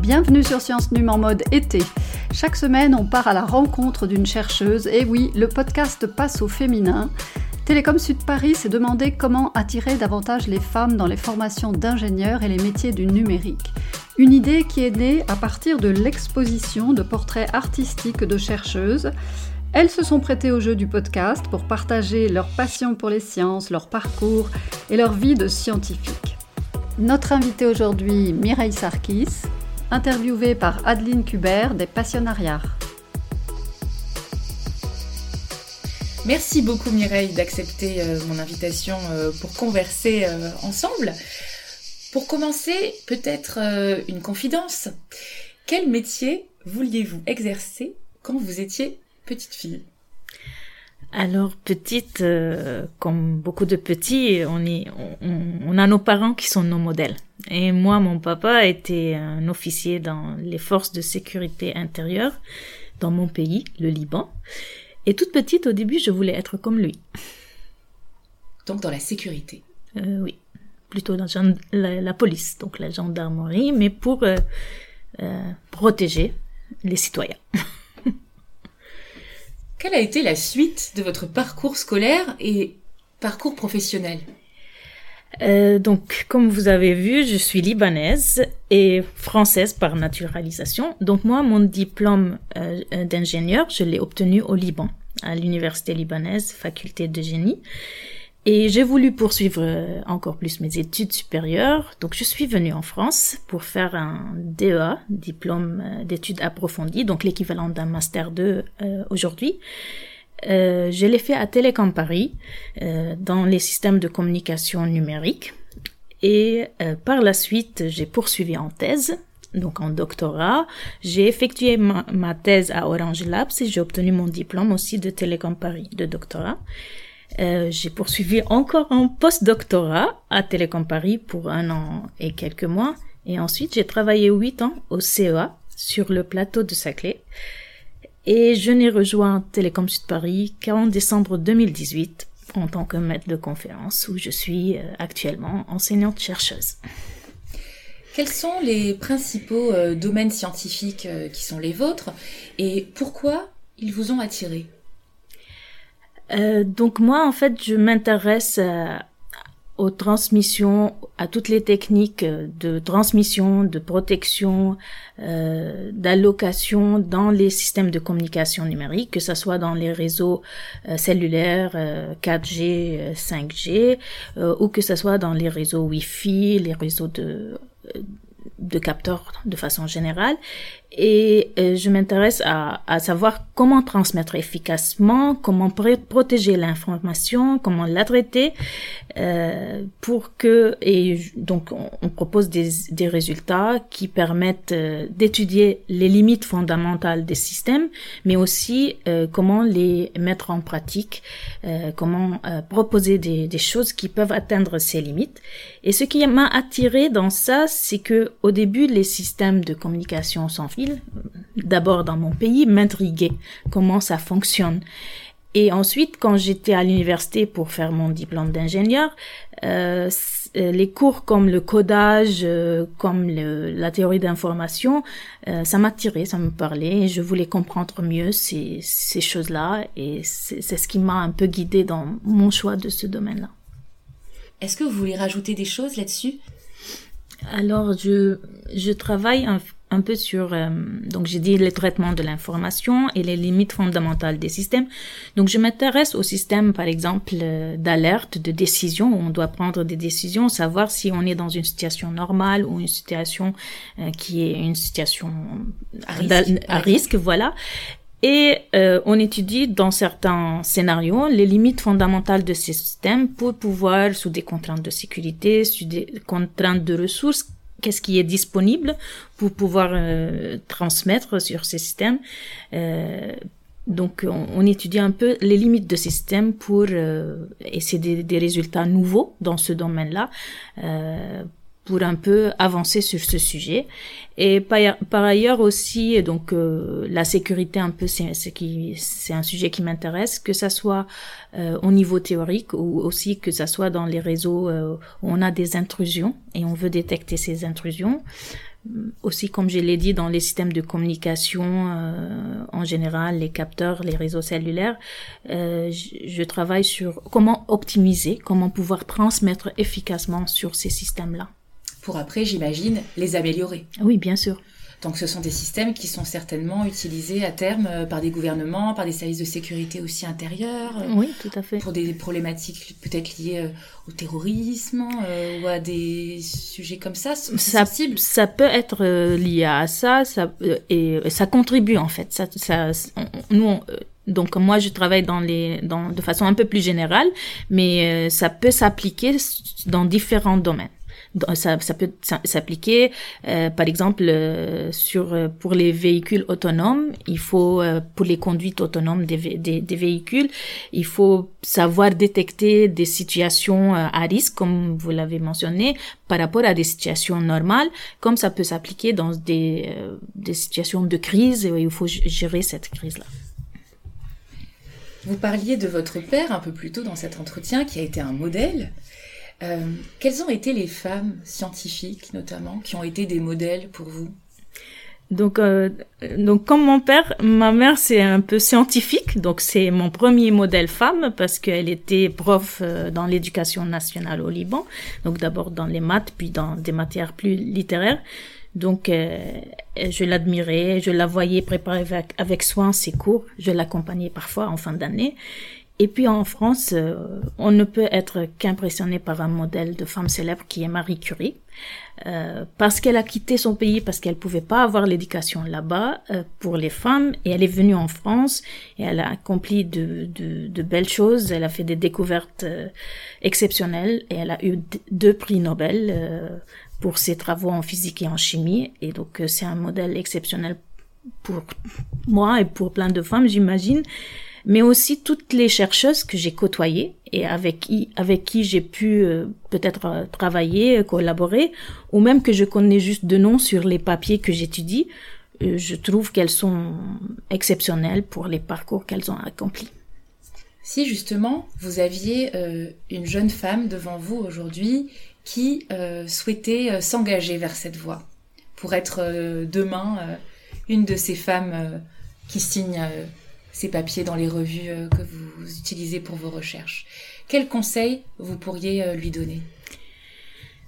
Bienvenue sur Science Num en mode été. Chaque semaine, on part à la rencontre d'une chercheuse. Et oui, le podcast passe au féminin. Télécom Sud Paris s'est demandé comment attirer davantage les femmes dans les formations d'ingénieurs et les métiers du numérique. Une idée qui est née à partir de l'exposition de portraits artistiques de chercheuses. Elles se sont prêtées au jeu du podcast pour partager leur passion pour les sciences, leur parcours et leur vie de scientifique. Notre invitée aujourd'hui, Mireille Sarkis, interviewée par Adeline Kubert des Passionnariats. Merci beaucoup Mireille d'accepter euh, mon invitation euh, pour converser euh, ensemble. Pour commencer, peut-être une confidence. Quel métier vouliez-vous exercer quand vous étiez petite fille? Alors petite, euh, comme beaucoup de petits, on, a nos parents qui sont nos modèles. Et moi, mon papa était un officier dans les forces de sécurité intérieure dans mon pays, le Liban. Et toute petite, au début, je voulais être comme lui. Donc dans la sécurité euh, Oui, plutôt dans la, police, donc la gendarmerie, mais pour euh, protéger les citoyens. Quelle a été la suite de votre parcours scolaire et parcours professionnel euh, donc, comme vous avez vu, je suis libanaise et française par naturalisation. Donc moi, mon diplôme euh, d'ingénieur, je l'ai obtenu au Liban, à l'université libanaise, faculté de génie. Et j'ai voulu poursuivre euh, encore plus mes études supérieures. Donc je suis venue en France pour faire un DEA, diplôme euh, d'études approfondies, donc l'équivalent d'un master 2 euh, aujourd'hui. Euh, je l'ai fait à Télécom Paris, euh, dans les systèmes de communication numérique. Et par la suite, j'ai poursuivi en thèse, donc en doctorat. J'ai effectué ma, thèse à Orange Labs et j'ai obtenu mon diplôme aussi de Télécom Paris de doctorat. Euh, j'ai poursuivi encore un post-doctorat à Télécom Paris pour un an et quelques mois. Et ensuite, j'ai travaillé huit ans au CEA sur le plateau de Saclay. Et je n'ai rejoint Télécom Sud Paris qu'en décembre 2018 en tant que maître de conférence où je suis euh, actuellement enseignante chercheuse. Quels sont les principaux euh, domaines scientifiques qui sont les vôtres et pourquoi ils vous ont attiré euh, donc moi, en fait, je m'intéresse euh, aux transmissions, à toutes les techniques de transmission, de protection, euh, d'allocation dans les systèmes de communication numérique, que ce soit dans les réseaux euh, cellulaires 4G, 5G, ou que ce soit dans les réseaux Wi-Fi, les réseaux de de capteurs de façon générale et euh, je m'intéresse à, à, savoir comment transmettre efficacement, comment protéger l'information, comment la traiter euh, pour que et donc on, propose des, des, résultats qui permettent euh, d'étudier les limites fondamentales des systèmes, mais aussi euh, comment les mettre en pratique, euh, comment proposer des, des, choses qui peuvent atteindre ces limites. Et ce qui m'a attiré dans ça, c'est que au début les systèmes de communication sans fil d'abord dans mon pays, m'intriguait comment ça fonctionne. Et ensuite, quand j'étais à l'université pour faire mon diplôme d'ingénieur, euh, euh les cours comme le codage, euh, comme le, la théorie d'information, euh, ça m'attirait, ça me parlait, et je voulais comprendre mieux ces, ces choses-là, et c'est ce qui m'a un peu guidée dans mon choix de ce domaine-là. Est-ce que vous voulez rajouter des choses là-dessus? Alors, je, je travaille un, un peu sur, euh, donc j'ai dit les traitements de l'information et les limites fondamentales des systèmes. Donc je m'intéresse au système, par exemple, euh, d'alerte, de décision, où on doit prendre des décisions, savoir si on est dans une situation normale ou une situation euh, qui est une situation à risque, à risque voilà. Et on étudie dans certains scénarios les limites fondamentales de ces systèmes pour pouvoir, sous des contraintes de sécurité, sous des contraintes de ressources, qu'est-ce qui est disponible pour pouvoir euh, transmettre sur ces systèmes. Euh, donc, on, étudie un peu les limites de ces systèmes pour euh, essayer des, des, résultats nouveaux dans ce domaine-là, euh, pour un peu avancer sur ce sujet. Et par, par ailleurs aussi, donc euh, la sécurité un peu, c'est qui c'est un sujet qui m'intéresse, que ça soit euh, au niveau théorique ou aussi que ça soit dans les réseaux euh, où on a des intrusions et on veut détecter ces intrusions. aussi comme je l'ai dit dans les systèmes de communication en général, les capteurs, les réseaux cellulaires, je, travaille sur comment optimiser, comment pouvoir transmettre efficacement sur ces systèmes-là. Pour après, j'imagine, les améliorer. Oui, bien sûr. Donc ce sont des systèmes qui sont certainement utilisés à terme euh, par des gouvernements, par des services de sécurité aussi intérieurs. Euh, oui, tout à fait. Pour des problématiques peut-être liées euh, au terrorisme ou à des sujets comme ça, ça, ça peut être lié à ça, ça et ça contribue en fait. Ça, ça nous, donc moi je travaille dans les dans de façon un peu plus générale, mais ça peut s'appliquer dans différents domaines ça, ça peut s'appliquer, euh, par exemple, euh, sur euh, pour les véhicules autonomes, il faut pour les conduites autonomes des, des, des, véhicules, il faut savoir détecter des situations à risque, comme vous l'avez mentionné, par rapport à des situations normales, comme ça peut s'appliquer dans des, des situations de crise, et il faut gérer cette crise-là. Vous parliez de votre père un peu plus tôt dans cet entretien, qui a été un modèle. Euh, quelles ont été les femmes scientifiques, notamment, qui ont été des modèles pour vous? Donc, euh, donc comme mon père, ma mère c'est un peu scientifique, donc c'est mon premier modèle femme parce qu'elle était prof euh, dans l'éducation nationale au Liban, donc d'abord dans les maths puis dans des matières plus littéraires. Donc je l'admirais, je la voyais préparer avec soin ses cours, je l'accompagnais parfois en fin d'année et puis en France, euh, on ne peut être qu'impressionné par un modèle de femme célèbre qui est Marie Curie, euh, parce qu'elle a quitté son pays, parce qu'elle pouvait pas avoir l'éducation là-bas euh, pour les femmes, et elle est venue en France et elle a accompli de, de, de belles choses. Elle a fait des découvertes euh, exceptionnelles et elle a eu deux prix Nobel euh, pour ses travaux en physique et en chimie. Et donc c'est un modèle exceptionnel pour moi et pour plein de femmes, j'imagine mais aussi toutes les chercheuses que j'ai côtoyées et avec qui, avec qui j'ai pu euh, peut-être euh, travailler, collaborer, ou même que je connais juste de nom sur les papiers que j'étudie, euh, je trouve qu'elles sont exceptionnelles pour les parcours qu'elles ont accomplis. Si justement vous aviez une jeune femme devant vous aujourd'hui qui souhaitait s'engager vers cette voie, pour être demain une de ces femmes qui signent ces papiers dans les revues euh, que vous utilisez pour vos recherches. Quels conseils vous pourriez euh, lui donner?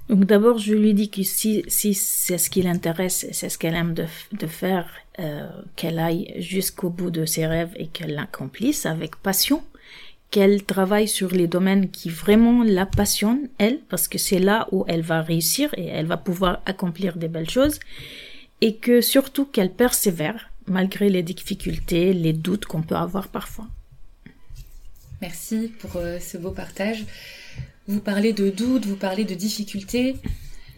Donc d'abord, je lui dis que si, si c'est ce qui l'intéresse, c'est ce qu'elle aime de, de faire, euh, qu'elle aille jusqu'au bout de ses rêves et qu'elle l'accomplisse avec passion, qu'elle travaille sur les domaines qui vraiment la passionnent, elle, parce que c'est là où elle va réussir et elle va pouvoir accomplir des belles choses, et que surtout qu'elle persévère, malgré les difficultés, les doutes qu'on peut avoir parfois. Merci pour euh, ce beau partage. Vous parlez de doutes, vous parlez de difficultés.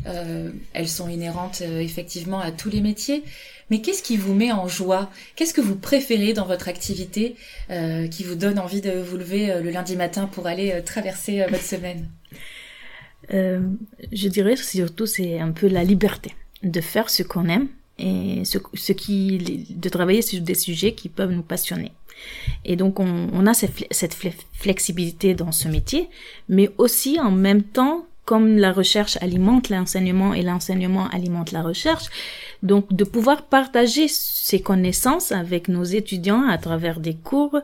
Euh, elles sont inhérentes euh, effectivement à tous les métiers. Mais qu'est-ce qui vous met en joie? Qu'est-ce que vous préférez dans votre activité qui vous donne envie de vous lever le lundi matin pour aller traverser votre semaine? Je dirais surtout c'est un peu la liberté de faire ce qu'on aime et ce, ce qui de travailler sur des sujets qui peuvent nous passionner. Et donc on, on a cette, cette flexibilité dans ce métier, mais aussi en même temps, comme la recherche alimente l'enseignement et l'enseignement alimente la recherche, donc de pouvoir partager ces connaissances avec nos étudiants à travers des cours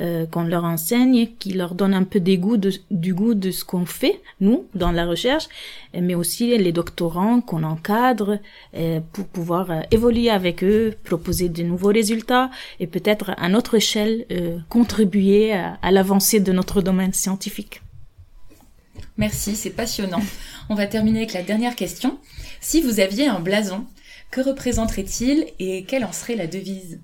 euh, qu'on leur enseigne, qui leur donnent un peu des goûts du goût de ce qu'on fait, nous, dans la recherche, mais aussi les doctorants qu'on encadre euh, pour pouvoir euh, évoluer avec eux, proposer de nouveaux résultats et peut-être à notre échelle euh, contribuer à, à l'avancée de notre domaine scientifique. Merci, c'est passionnant. On va terminer avec la dernière question. Si vous aviez un blason, que représenterait-il et quelle en serait la devise?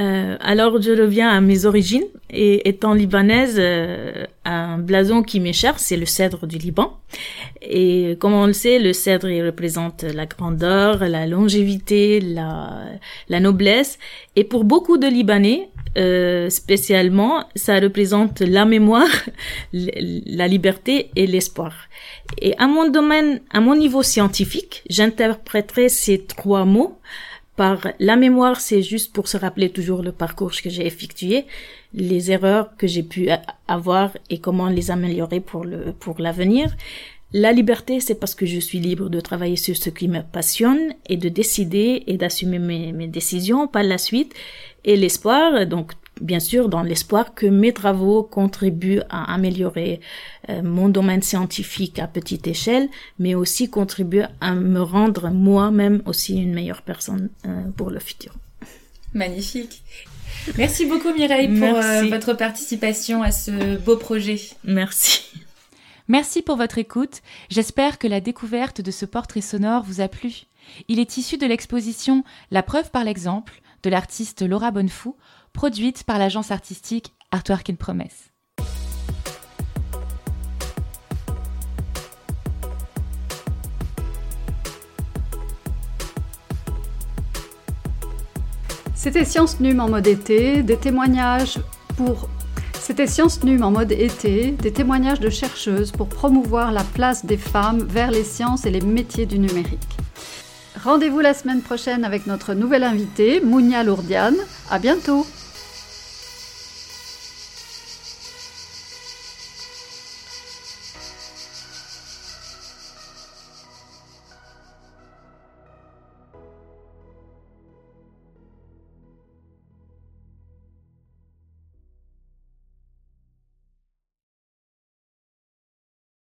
Euh, alors je reviens à mes origines et étant libanaise, euh, un blason qui m'est cher, c'est le cèdre du Liban. Et comme on le sait, le cèdre il représente la grandeur, la longévité, la, la noblesse. Et pour beaucoup de Libanais, euh, spécialement, ça représente la mémoire, la liberté et l'espoir. Et à mon domaine, à mon niveau scientifique, j'interpréterai ces trois mots la mémoire, c'est juste pour se rappeler toujours le parcours que j'ai effectué, les erreurs que j'ai pu avoir et comment les améliorer pour le pour l'avenir. La liberté, c'est parce que je suis libre de travailler sur ce qui me passionne et de décider et d'assumer mes, mes décisions par la suite. Et l'espoir, donc bien sûr dans l'espoir que mes travaux contribuent à améliorer euh, mon domaine scientifique à petite échelle, mais aussi contribuent à me rendre moi-même aussi une meilleure personne euh, pour le futur. Magnifique. Merci beaucoup Mireille pour euh, votre participation à ce beau projet. Merci. Merci pour votre écoute. J'espère que la découverte de ce portrait sonore vous a plu. Il est issu de l'exposition La preuve par l'exemple de l'artiste Laura Bonnefou, produite par l'agence artistique Artwork in Promesse. C'était Science Num en mode été, des témoignages pour c'était Science en mode été, des témoignages de chercheuses pour promouvoir la place des femmes vers les sciences et les métiers du numérique. Rendez-vous la semaine prochaine avec notre nouvelle invitée, Mounia Lourdiane. À bientôt!